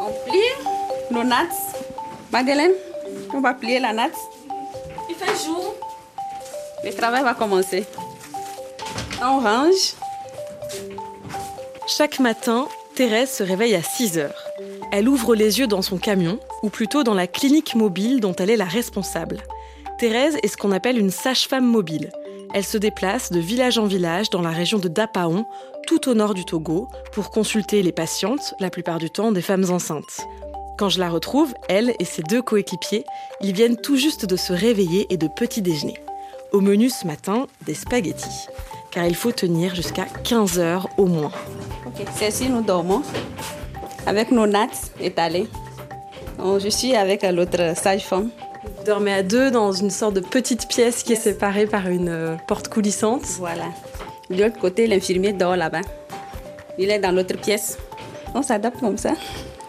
On plie nos nattes. Madeleine, on va plier la natte. Il fait jour. Le travail va commencer. On range. Chaque matin, Thérèse se réveille à 6 heures. Elle ouvre les yeux dans son camion, ou plutôt dans la clinique mobile dont elle est la responsable. Thérèse est ce qu'on appelle une sage-femme mobile. Elle se déplace de village en village dans la région de Dapaon, tout au nord du Togo, pour consulter les patientes, la plupart du temps des femmes enceintes. Quand je la retrouve, elle et ses deux coéquipiers, ils viennent tout juste de se réveiller et de petit déjeuner. Au menu ce matin, des spaghettis. Car il faut tenir jusqu'à 15 heures au moins. Ok, c'est ici nous dormons avec nos nattes étalées. Donc, je suis avec l'autre sage-femme. Vous dormez à deux dans une sorte de petite pièce qui est séparée par une euh, porte coulissante. Voilà. De l'autre côté, l'infirmier dort là-bas. Il est dans l'autre pièce. On s'adapte comme ça.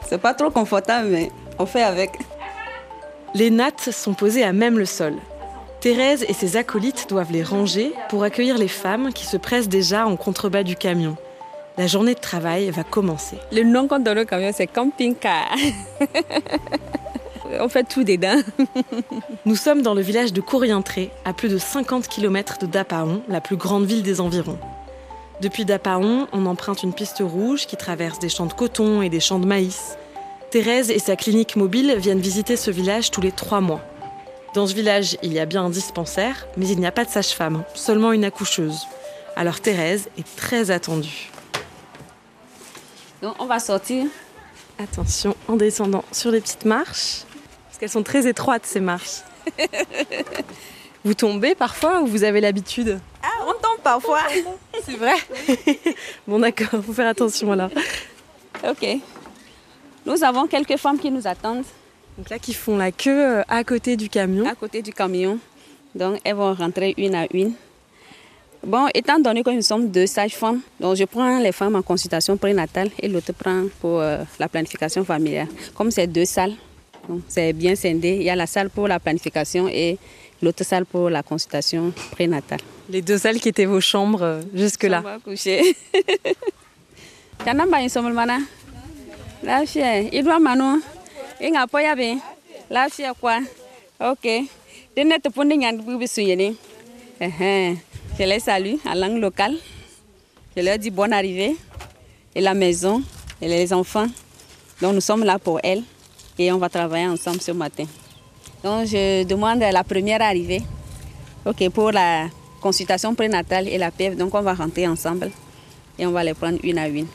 C'est pas trop confortable, mais on fait avec. Les nattes sont posées à même le sol. Thérèse et ses acolytes doivent les ranger pour accueillir les femmes qui se pressent déjà en contrebas du camion. La journée de travail va commencer. Le nom qu'on donne au camion, c'est camping-car. on fait tout dedans. Nous sommes dans le village de Courientré, à plus de 50 km de Dapaon, la plus grande ville des environs. Depuis Dapaon, on emprunte une piste rouge qui traverse des champs de coton et des champs de maïs. Thérèse et sa clinique mobile viennent visiter ce village tous les trois mois. Dans ce village, il y a bien un dispensaire, mais il n'y a pas de sage-femme, seulement une accoucheuse. Alors Thérèse est très attendue. Donc on va sortir. Attention, en descendant sur les petites marches, qu'elles sont très étroites ces marches. vous tombez parfois ou vous avez l'habitude? Ah, on tombe parfois. C'est vrai Bon d'accord, faut faire attention là. Ok. Nous avons quelques femmes qui nous attendent. Donc là, qui font la queue euh, à côté du camion. À côté du camion. Donc elles vont rentrer une à une. Bon, étant donné que nous sommes deux sages-femmes, donc je prends les femmes en consultation prénatale et l'autre prend pour euh, la planification familiale. Comme c'est deux salles, c'est bien scindé. Il y a la salle pour la planification et l'autre salle pour la consultation prénatale. Les deux salles qui étaient vos chambres euh, jusque-là. Coucher. Suyeni. Eh je les salue en langue locale. Je leur dis bonne arrivée. Et la maison, et les enfants. Donc nous sommes là pour elles et on va travailler ensemble ce matin. Donc je demande la première arrivée. OK, pour la consultation prénatale et la PF. Donc on va rentrer ensemble et on va les prendre une à une.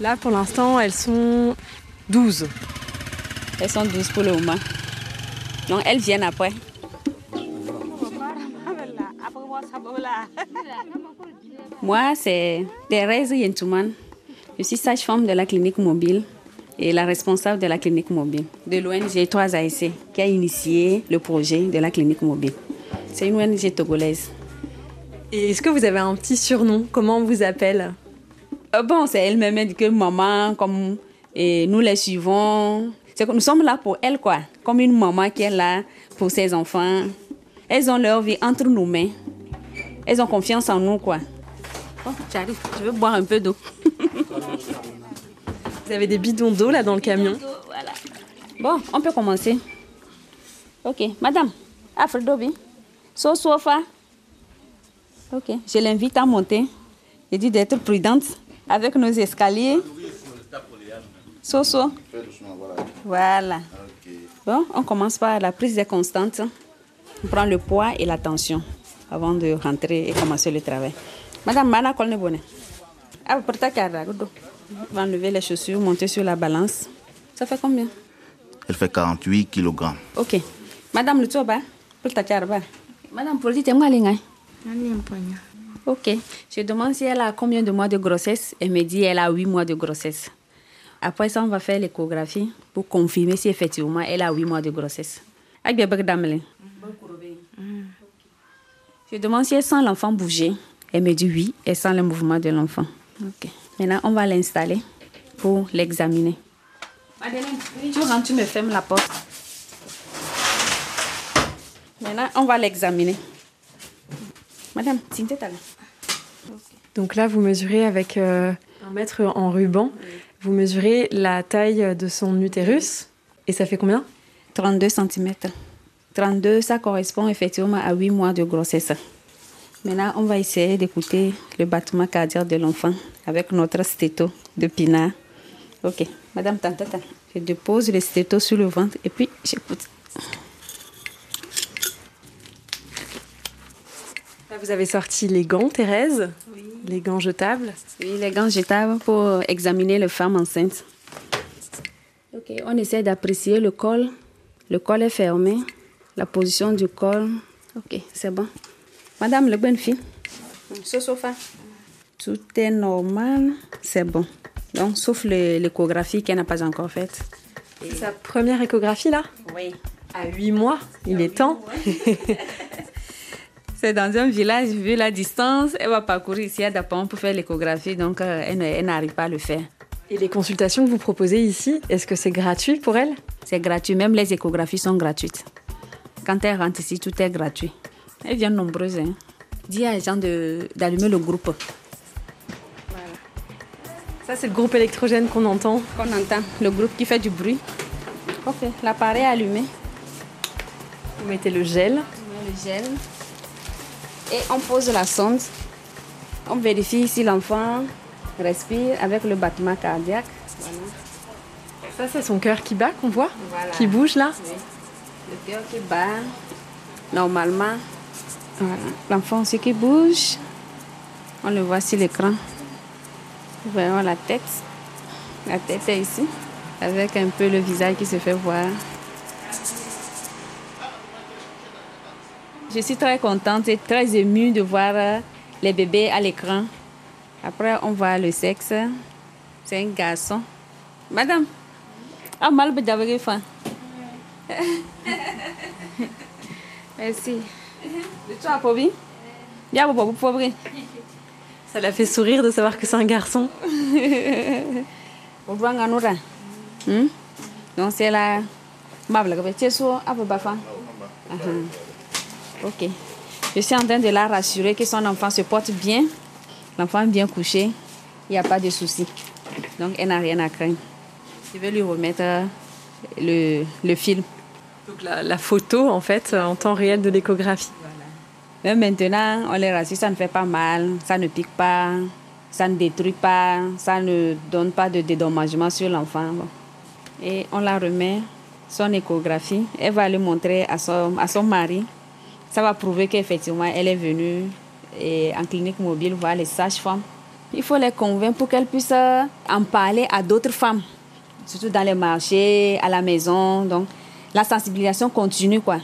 Là pour l'instant, elles sont 12. Elles sont 12 pour le moment. Donc elles viennent après. Moi, c'est Thérèse Yentouman. Je suis sage-femme de la clinique mobile et la responsable de la clinique mobile de l'ONG 3ASC qui a initié le projet de la clinique mobile. C'est une ONG togolaise. Et est-ce que vous avez un petit surnom? Comment on vous appelle? Euh, Bon, c'est elle-même que maman, comme et nous les suivons. C'est que nous sommes là pour elle, quoi. Comme une maman qui est là pour ses enfants. Elles ont leur vie entre nos mains. Elles ont confiance en nous, quoi. Oh, j'arrive, je veux boire un peu d'eau. Vous avez des bidons d'eau là dans le camion Voilà. Bon, on peut commencer. Ok, madame, Afredobi, so sofa. Ok, je l'invite à monter. Je dis d'être prudente avec nos escaliers. Soso. Voilà. Bon, on commence par la prise des constantes. On prend le poids et la tension avant de rentrer et commencer le travail. Madame Mana Kolnebone. Ah, pour ta enlever les chaussures, monter sur la balance. Ça fait combien? Elle fait 48 kg. Ok. Madame Lutoba, pour ta carba. Madame, pour dire, tu Ok. Je demande si elle a combien de mois de grossesse. Elle me dit elle a 8 mois de grossesse. Après ça, on va faire l'échographie pour confirmer si effectivement elle a 8 mois de grossesse. Je demande si elle sent l'enfant bouger. Elle me dit oui, elle sent le mouvement de l'enfant. Ok. Maintenant, on va l'installer pour l'examiner. Madeleine, tu rentres, tu me fermes la porte. Maintenant, on va l'examiner. Madame. Donc là, vous mesurez avec euh, un mètre en ruban. Vous mesurez la taille de son utérus et ça fait combien? 32 cm. 32, ça correspond effectivement à 8 mois de grossesse. Maintenant, on va essayer d'écouter le battement cardiaque de l'enfant avec notre stéto de pinard. Ok, Madame Tantata, je dépose le stéto sur le ventre et puis j'écoute. Là, vous avez sorti les gants, Thérèse Les gants jetables Oui, les gants jetables pour examiner les femmes enceintes. Ok, on essaie d'apprécier le col. Le col est fermé. La position du col. Ok, c'est bon. Madame, bonne fille. Ce sofa. Tout est normal. C'est bon. Donc, sauf le- l'échographie qu'elle n'a pas encore faite. C'est sa première échographie là? Oui. À 8 mois, il est temps. C'est dans un village, vu la distance, elle va parcourir ici à Dapon pour faire l'échographie, donc euh, elle n'arrive pas à le faire. Et les consultations que vous proposez ici, est-ce que c'est gratuit pour elle? C'est gratuit, même les échographies sont gratuites. Quand elle rentre ici, tout est gratuit. Elles viennent nombreuses. Hein. Dis à les gens d'allumer le groupe Ça, c'est le groupe électrogène qu'on entend. qu'on entend, le groupe qui fait du bruit. Ok, l'appareil est allumé. Vous mettez le gel. On met le gel et on pose la sonde. On vérifie si l'enfant respire avec le battement cardiaque. Ça, c'est son cœur qui bat qu'on voit Voilà. Qui bouge là Oui. Le cœur qui bat normalement. Voilà. L'enfant aussi qui bouge. On le voit sur l'écran. Voyons la tête. La tête est ici. Avec un peu le visage qui se fait voir. Je suis très contente et très émue de voir euh, les bébés à l'écran. Après, on voit le sexe. C'est un garçon. Madame, ah, mal. Merci. De toi, Pobi? Bien, Bobo, pauvre. Ça l'a fait sourire de savoir que c'est un garçon. Hmm? Donc, c'est la. Mabla, que tu es sur Abu Bafa. Ok. Je suis en train de la rassurer que son enfant se porte bien. L'enfant est bien couché. Il n'y a pas de souci. Donc, elle n'a rien à craindre. Je vais lui remettre euh, le, le film. Donc la, photo, en fait, en temps réel de l'échographie. Même maintenant, on les rassure, ça ne fait pas mal, ça ne pique pas, ça ne détruit pas, ça ne donne pas de dédommagement sur l'enfant. Et on la remet, son échographie. Elle va le montrer à son, à son mari. Ça va prouver qu'effectivement, elle est venue en clinique mobile voir les sages-femmes. Il faut les convaincre pour qu'elles puissent en parler à d'autres femmes, surtout dans les marchés, à la maison. Donc, la sensibilisation continue, quoi,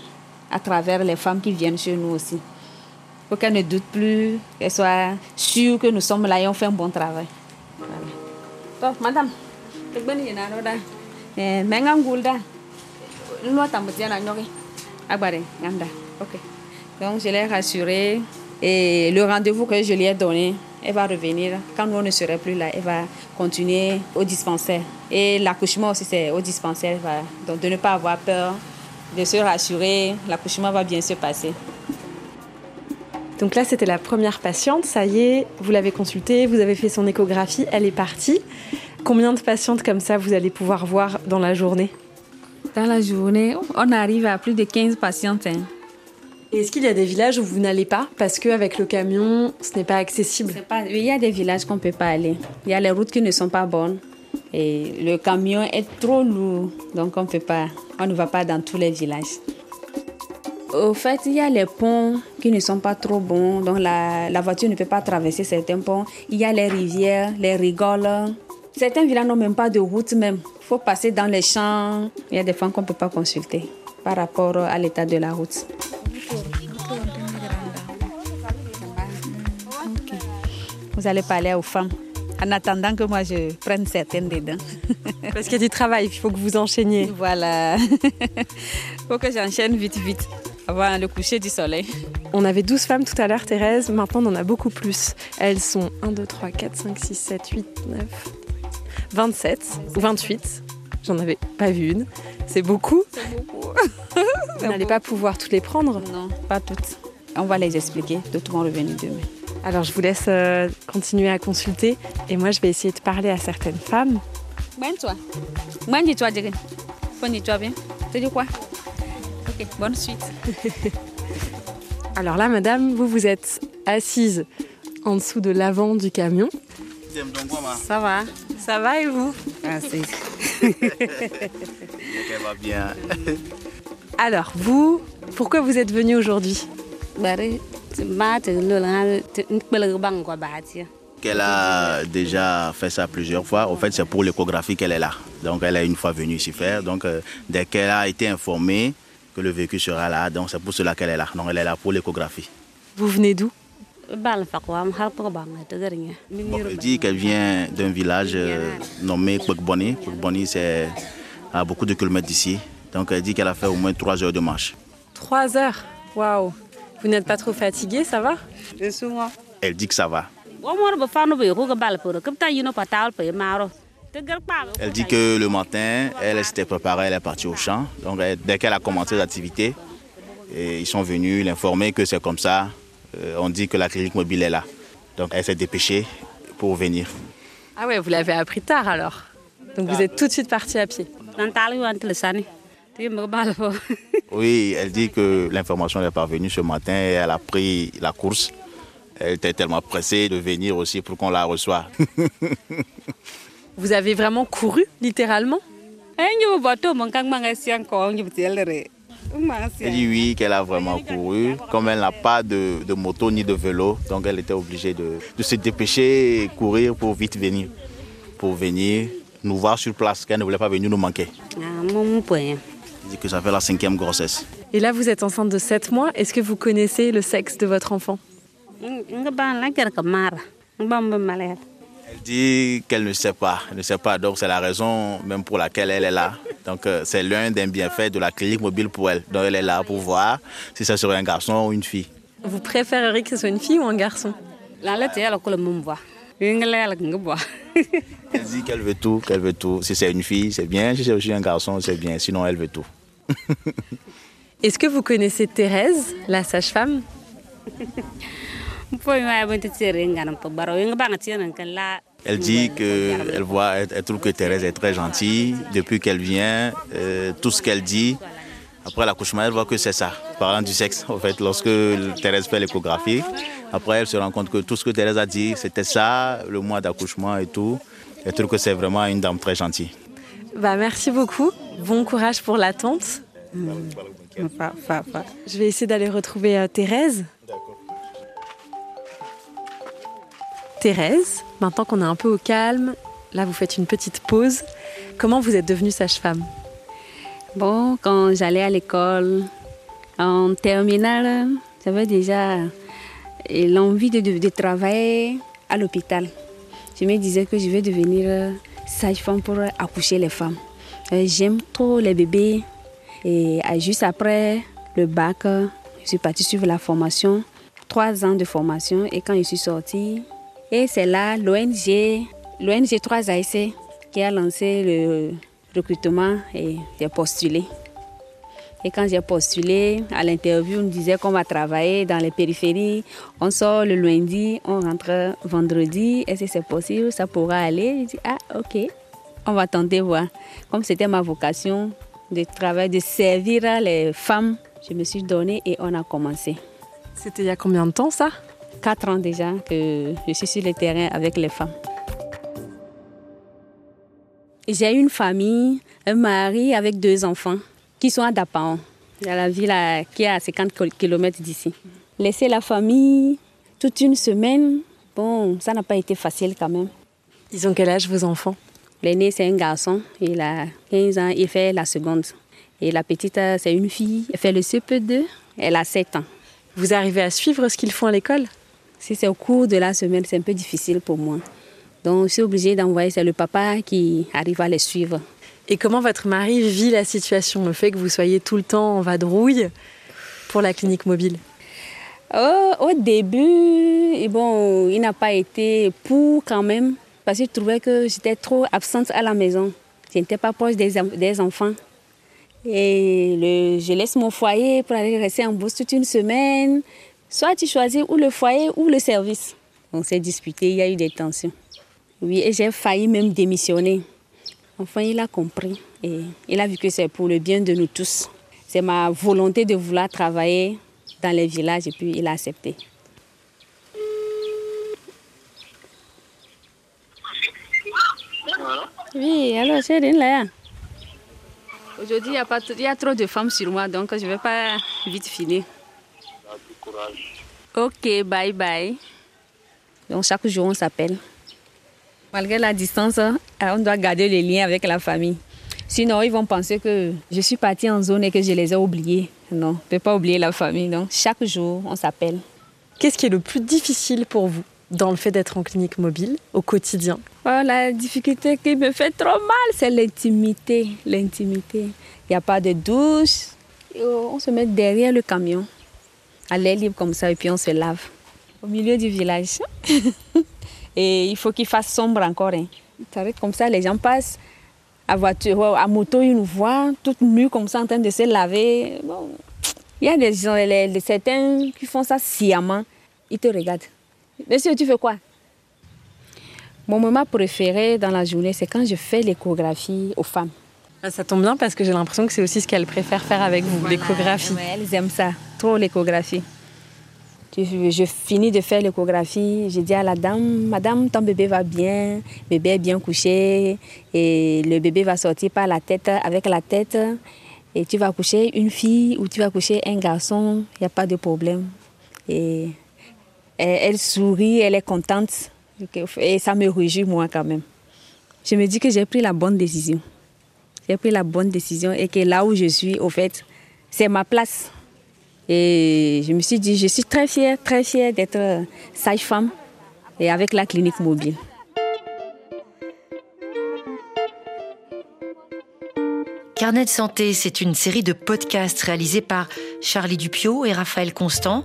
à travers les femmes qui viennent chez nous aussi. Pour qu'elles ne doutent plus, qu'elles soient sûres que nous sommes là et on fait un bon travail. Voilà. Donc, madame. Donc, je l'ai rassurée. Et le rendez-vous que je lui ai donné, elle va revenir. Quand nous on ne serait plus là, elle va continuer au dispensaire. Et l'accouchement aussi, c'est au dispensaire. va- Donc, de ne pas avoir peur, de se rassurer, l'accouchement va bien se passer. Donc là, c'était la première patiente. Ça y est, vous l'avez consultée, vous avez fait son échographie, elle est partie. Combien de patientes comme ça vous allez pouvoir voir dans la journée? Dans la journée, on arrive à plus de 15 patientes. hein. Est-ce qu'il y a des villages où vous n'allez pas parce qu'avec le camion, ce n'est pas accessible? Il y a des villages qu'on ne peut pas aller. Il y a les routes qui ne sont pas bonnes. Et le camion est trop lourd. Donc on peut pas, on ne va pas dans tous les villages. Au fait, il y a les ponts qui ne sont pas trop bons. Donc la, voiture ne peut pas traverser certains ponts. Il y a les rivières, les rigoles. Certains villages n'ont même pas de route même. Il faut passer dans les champs. Il y a des femmes qu'on ne peut pas consulter par rapport à l'état de la route. Vous allez parler aux femmes en attendant que moi je prenne certaines dedans. Parce qu'il y a du travail, il faut que vous enchaîniez. voilà. faut que j'enchaîne vite, vite avant le coucher du soleil. On avait 12 femmes tout à l'heure, Thérèse. Maintenant, on en a beaucoup plus. Elles sont 1, 2, 3, 4, 5, 6, 7, 8, 9, 27 ou 28. J'en avais pas vu une. C'est beaucoup. Vous n'allez pas pouvoir toutes les prendre. Non, pas toutes. On va les expliquer. D'autres vont revenir demain. Alors, je vous laisse euh, continuer à consulter. Et moi, je vais essayer de parler à certaines femmes Mwen-toi. Mwen dis-toi, bien. Tu dis quoi? Ok, bonne suite. Alors là, madame, vous vous êtes assise en dessous de l'avant du camion. Ça va Ça va et vous? Merci. Elle va bien. Alors, vous, pourquoi vous êtes venu aujourd'hui? Qu'elle a déjà fait ça plusieurs fois. En fait, c'est pour l'échographie qu'elle est là. Donc, elle est une fois venue ici faire. Donc, euh, dès qu'elle a été informée que le véhicule sera là, donc c'est pour cela qu'elle est là. Donc, elle est là pour l'échographie. Vous venez d'où? Bon, elle dit qu'elle vient d'un village euh, nommé Kwekboni. Kwekboni, c'est à beaucoup de kilomètres d'ici. Donc, elle dit qu'elle a fait au moins trois heures de marche. Trois heures? Waouh. Vous n'êtes pas trop fatigué, ça va. Elle dit que ça va. Elle dit que le matin, elle, elle s'était préparée, elle est partie au champ. Donc, elle- dès qu'elle a commencé l'activité, et ils sont venus l'informer que c'est comme ça. Euh, on dit que la clinique mobile est là. Donc, elle s'est dépêchée pour venir. Ah ouais, vous l'avez appris tard alors. Donc vous êtes tout de suite parti à pied. Po. Oui, elle dit que l'information est parvenue ce matin et elle a pris la course. Elle était tellement pressée de venir aussi pour qu'on la reçoive. Vous avez vraiment couru, littéralement? Mon. Ma Elle dit oui, qu'elle a vraiment couru. Comme elle n'a pas de, de moto ni de vélo, donc elle était obligée de, de se dépêcher et courir pour vite venir. Pour venir nous voir sur place, qu'elle ne voulait pas venir nous manquer. Ah mo mo po. Elle dit que ça fait la cinquième grossesse. Et là, vous êtes enceinte de 7 mois. Est-ce que vous connaissez le sexe de votre enfant. Elle dit qu'elle ne sait pas, elle ne sait pas. Donc c'est la raison même pour laquelle elle est là. Donc euh, c'est l'un des bienfaits de la clinique mobile pour elle. Donc elle est là pour voir si ça serait un garçon ou une fille. Vous préféreriez que ce soit une fille ou un garçon Elle dit qu'elle veut tout, qu'elle veut tout. Si c'est une fille, c'est bien. Si c'est aussi un garçon, c'est bien. Sinon, elle veut tout. Est-ce que vous connaissez Thérèse, la sage-femme? Elle dit qu'elle voit, elle, elle trouve que Thérèse est très gentille. Depuis qu'elle vient, euh, tout ce qu'elle dit, après l'accouchement, elle voit que c'est ça. Parlant du sexe, en fait, lorsque Thérèse fait l'échographie, après elle se rend compte que tout ce que Thérèse a dit, c'était ça, le mois d'accouchement et tout. Elle trouve que c'est vraiment une dame très gentille. Bah merci beaucoup. Bon courage pour l'attente. Je vais essayer d'aller retrouver euh, Thérèse. Thérèse, maintenant qu'on est un peu au calme, là vous faites une petite pause. Comment vous êtes devenue sage-femme? Bon, quand j'allais à l'école, en terminale, j'avais déjà euh, l'envie de, travailler à l'hôpital. Je me disais que je vais devenir euh, sage-femme pour accoucher les femmes. Euh, J'aime trop les bébés. Et juste après le bac, je suis partie suivre la formation, trois ans de formation. Et quand je suis sortie, et c'est là l'ONG, l'ONG 3ASC qui a lancé le recrutement et j'ai postulé. Et quand j'ai postulé à l'interview, on me disait qu'on va travailler dans les périphéries. On sort le lundi, on rentre vendredi. Est-ce que c'est possible? Ça pourra aller? Je dis, ah, ok. On va tenter voir. Comme c'était ma vocation de travailler, de servir les femmes, je me suis donnée et on a commencé. C'était il y a combien de temps ça? Quatre ans déjà que je suis sur le terrain avec les femmes. J'ai une famille, un mari avec deux enfants qui sont à Dapaon, dans la ville à- qui est à 50 km d'ici. Laisser la famille toute une semaine, bon, ça n'a pas été facile quand même. Ils ont quel âge vos enfants? L'aîné, c'est un garçon, il a 15 ans, il fait la seconde. Et la petite, euh, c'est une fille, elle fait le CP2, elle a 7 ans. Vous arrivez à suivre ce qu'ils font à l'école? Si c'est au cours de la semaine, c'est un peu difficile pour moi. Donc, je suis obligée d'envoyer, c'est le papa qui arrive à les suivre. Et comment votre mari vit la situation, le fait que vous soyez tout le temps en vadrouille pour la clinique mobile? Oh, au début, et bon, il n'a pas été pour quand même, parce qu'il trouvait que j'étais trop absente à la maison. Je n'étais pas proche des, enfants. Et le, je laisse mon foyer pour aller rester en bourse toute une semaine. Soit tu choisis ou le foyer ou le service. On s'est disputé, il y a eu des tensions. Oui, et j'ai failli même démissionner. Enfin, il a compris et il a vu que c'est pour le bien de nous tous. C'est ma volonté de vouloir travailler dans les villages et puis il a accepté. Oui, alors c'est là. Aujourd'hui, il y, a pas il y a trop de femmes sur moi, donc je ne vais pas vite finir. Ok, bye bye. Donc chaque jour, on s'appelle. Malgré la distance, on doit garder les liens avec la famille. Sinon, ils vont penser que je suis partie en zone et que je les ai oubliés. Non, je ne peux pas oublier la famille. Donc chaque jour, on s'appelle. Qu'est-ce qui est le plus difficile pour vous dans le fait d'être en clinique mobile au quotidien? Oh, La difficulté qui me fait trop mal, c'est l'intimité. L'intimité. Il n'y a pas de douche. On se met derrière le camion, à l'air libre comme ça, et puis on se lave. Au milieu du village. et il faut qu'il fasse sombre encore. Hein. Comme ça, les gens passent à voiture, à moto, ils nous voient toutes nues comme ça en train de se laver. Il y a des gens, les, certains qui font ça sciemment. Ils te regardent. Monsieur, tu fais quoi? Mon moment préféré dans la journée, c'est quand je fais l'échographie aux femmes. Ah, ça tombe bien parce que j'ai l'impression que c'est aussi ce qu'elles préfèrent faire avec vous, l'échographie. elles aiment ça, trop l'échographie. Je, finis de faire l'échographie, je dis à la dame, Madame, ton bébé va bien, bébé est bien couché, et le bébé va sortir par la tête, avec la tête, et tu vas coucher une fille ou tu vas coucher un garçon, il n'y a pas de problème. Et elle, sourit, elle est contente. Et ça me réjouit, moi, quand même. Je me dis que j'ai pris la bonne décision. J'ai pris la bonne décision et que là où je suis, au fait, c'est ma place. Et je me suis dit, je suis très fière, très fière d'être sage-femme et avec la clinique mobile. Carnet de santé, c'est une série de podcasts réalisés par Charlie Dupio et Raphaël Constant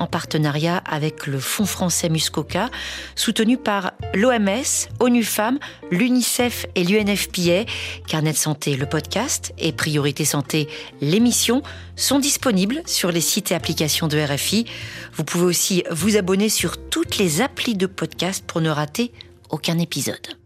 en partenariat avec le Fonds français Muscoca, soutenu par l'OMS, ONU Femmes, l'UNICEF et l'UNFPA. Carnet de santé, le podcast et Priorité santé, l'émission sont disponibles sur les sites et applications de RFI. Vous pouvez aussi vous abonner sur toutes les applis de podcast pour ne rater aucun épisode.